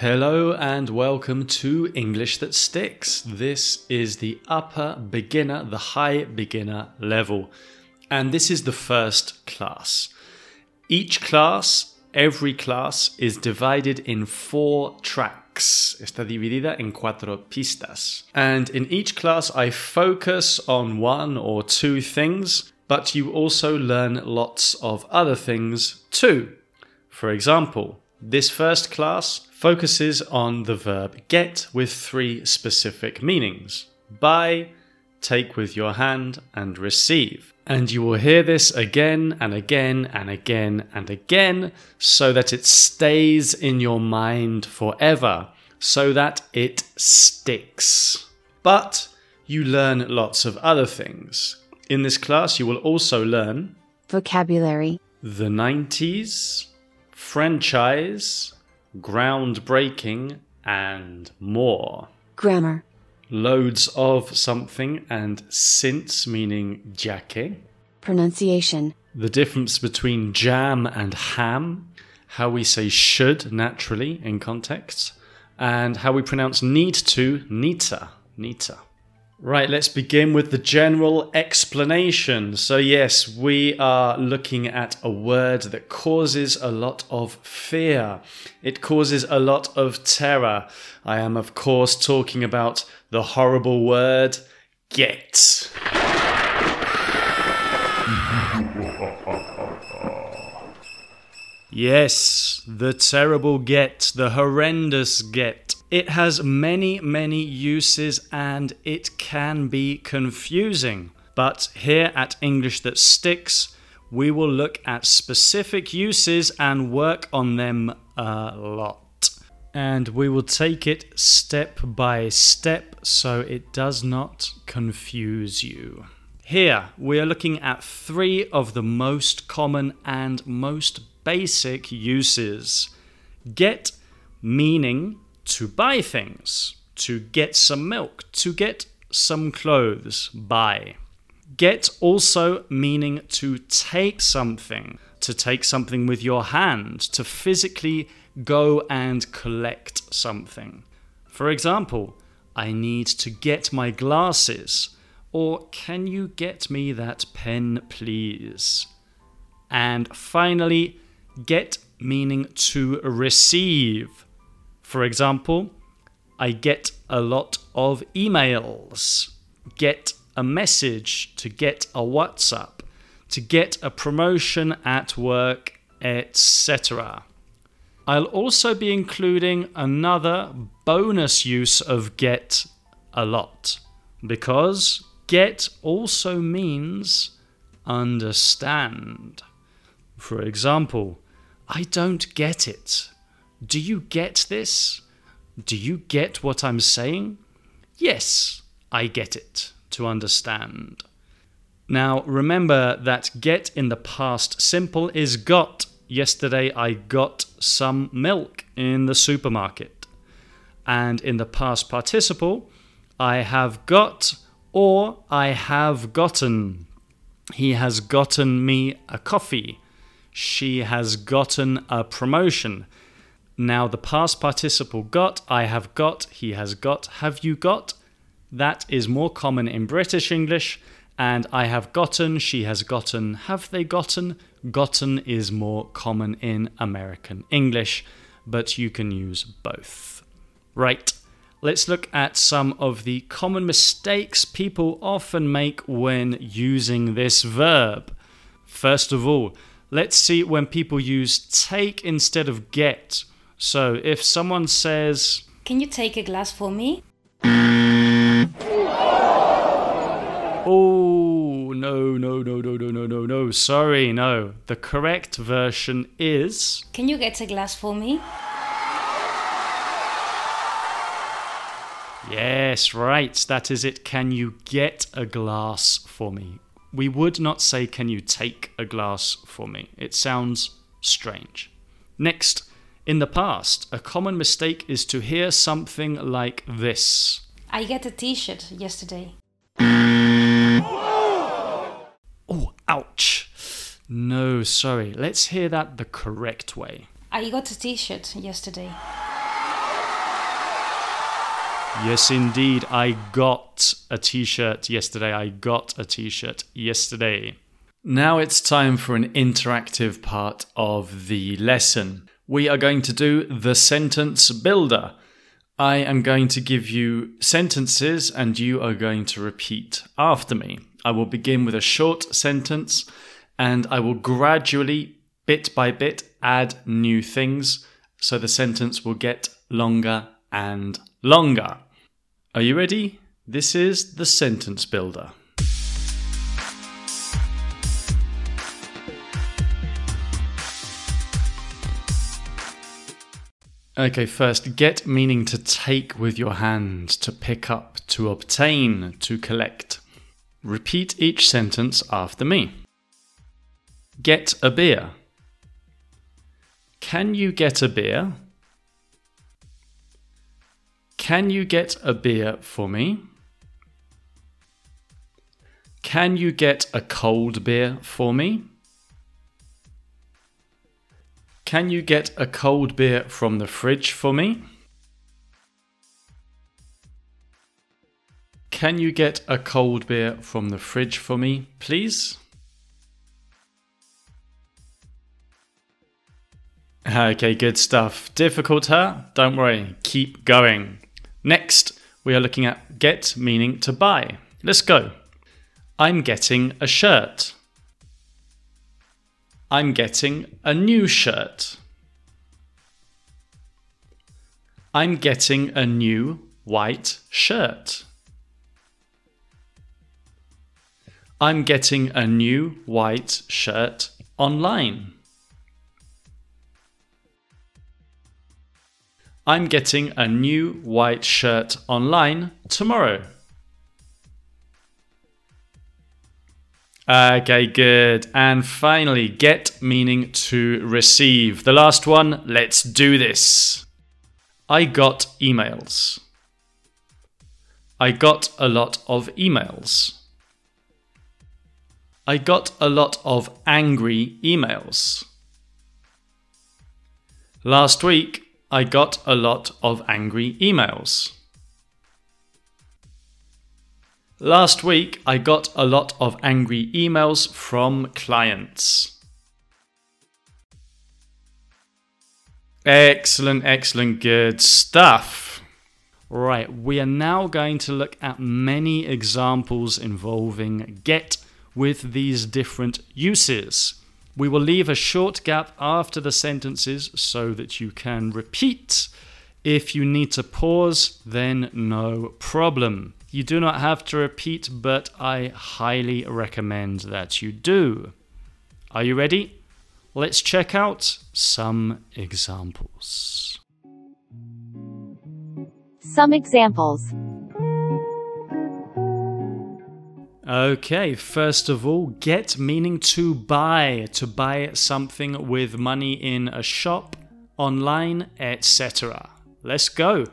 Hello and welcome to English That Sticks. This is the upper beginner, the high beginner level, and this is the first class. Each class, every class, is divided in four tracks. Está dividida en cuatro pistas. And in each class, I focus on one or two things, but you also learn lots of other things too. For example, this first class focuses on the verb get with three specific meanings buy, take with your hand, and receive. And you will hear this again and again and again and again so that it stays in your mind forever, so that it sticks. But you learn lots of other things. In this class, you will also learn vocabulary, the 90s, franchise, groundbreaking, and more. grammar, Loads of something and since meaning jaque. pronunciation, The difference between jam and ham. How we say should naturally in context. And how we pronounce need to, nita, nita. Right, let's begin with the general explanation. So, yes, we are looking at a word that causes a lot of fear. It causes a lot of terror. I am, of course, talking about the horrible word get. Yes, the terrible get, the horrendous get. It has many, many uses and it can be confusing. But here at English That Sticks, we will look at specific uses and work on them a lot. And we will take it step by step so it does not confuse you. Here, we are looking at three of the most common and most basic uses. Get meaning to buy things, to get some milk, to get some clothes, buy. Get also meaning to take something, to take something with your hand, to physically go and collect something. For example, I need to get my glasses, or can you get me that pen, please? And finally, get meaning to receive. For example, I get a lot of emails. Get a message, to get a WhatsApp, to get a promotion at work, etc. I'll also be including another bonus use of get a lot because get also means understand. For example, I don't get it. Do you get this? Do you get what I'm saying? Yes, I get it, to understand. Now, remember that get in the past simple is got. Yesterday I got some milk in the supermarket. And in the past participle, I have got or I have gotten. He has gotten me a coffee. She has gotten a promotion. Now, the past participle got, I have got, he has got, have you got? That is more common in British English. And I have gotten, she has gotten, have they gotten? Gotten is more common in American English, but you can use both. Right, let's look at some of the common mistakes people often make when using this verb. First of all, let's see when people use take instead of get. So if someone says, Can you take a glass for me? Oh, no, no, no, no, no, no, no, no, sorry, no. The correct version is Can you get a glass for me? Yes, right, that is it. Can you get a glass for me? We would not say, Can you take a glass for me? It sounds strange. Next, in the past, a common mistake is to hear something like this. I got a t-shirt yesterday. Oh, ouch. No, sorry. Let's hear that the correct way. I got a t-shirt yesterday. Yes, indeed. I got a t shirt yesterday. I got a t shirt yesterday. Now it's time for an interactive part of the lesson. We are going to do the sentence builder. I am going to give you sentences and you are going to repeat after me. I will begin with a short sentence and I will gradually, bit by bit, add new things so the sentence will get longer and longer. Are you ready? This is the sentence builder. Okay, first, get meaning to take with your hand, to pick up, to obtain, to collect. Repeat each sentence after me. Get a beer. Can you get a beer? Can you get a beer for me? Can you get a cold beer for me? Can you get a cold beer from the fridge for me? Can you get a cold beer from the fridge for me, please? Okay, good stuff. Difficult, huh? Don't worry, keep going. Next, we are looking at get meaning to buy. Let's go. I'm getting a shirt. I'm getting a new shirt. I'm getting a new white shirt. I'm getting a new white shirt online. I'm getting a new white shirt online tomorrow. Okay, good. And finally, get meaning to receive. The last one, let's do this. I got emails. I got a lot of emails. I got a lot of angry emails. Last week, I got a lot of angry emails. Last week, I got a lot of angry emails from clients. Excellent, excellent, good stuff. Right, we are now going to look at many examples involving get with these different uses. We will leave a short gap after the sentences so that you can repeat. If you need to pause, then no problem. You do not have to repeat, but I highly recommend that you do. Are you ready? Let's check out some examples. Some examples. Okay, first of all, get meaning to buy, to buy something with money in a shop, online, etc. Let's go.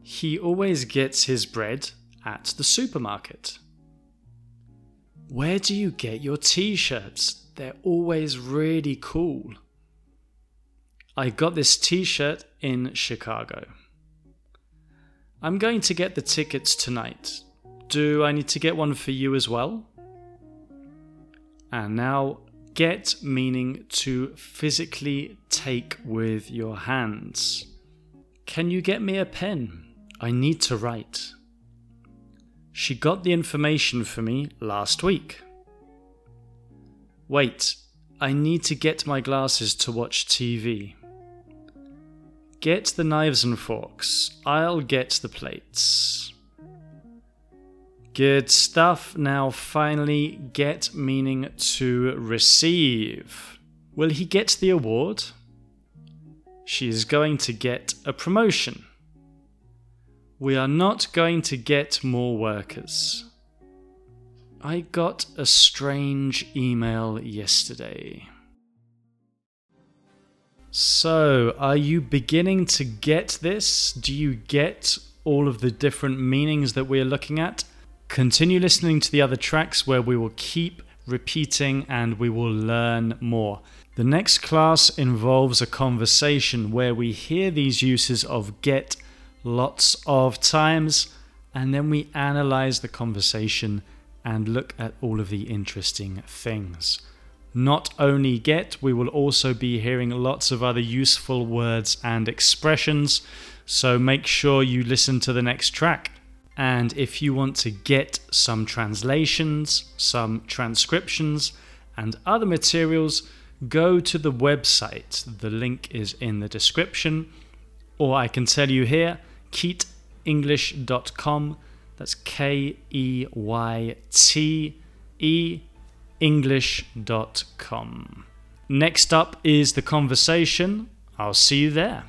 He always gets his bread at the supermarket. Where do you get your t shirts? They're always really cool. I got this t shirt in Chicago. I'm going to get the tickets tonight. Do I need to get one for you as well? And now, get meaning to physically take with your hands. Can you get me a pen? I need to write. She got the information for me last week. Wait, I need to get my glasses to watch TV. Get the knives and forks. I'll get the plates. Good stuff. Now, finally, get meaning to receive. Will he get the award? She is going to get a promotion. We are not going to get more workers. I got a strange email yesterday. So, are you beginning to get this? Do you get all of the different meanings that we're looking at? Continue listening to the other tracks where we will keep repeating and we will learn more. The next class involves a conversation where we hear these uses of get lots of times, and then we analyze the conversation and look at all of the interesting things. Not only get, we will also be hearing lots of other useful words and expressions, so make sure you listen to the next track. And if you want to get some translations, some transcriptions, and other materials, go to the website. The link is in the description. Or I can tell you here, keyteenglish.com. That's K E Y T E English.com. Next up is the conversation. I'll see you there.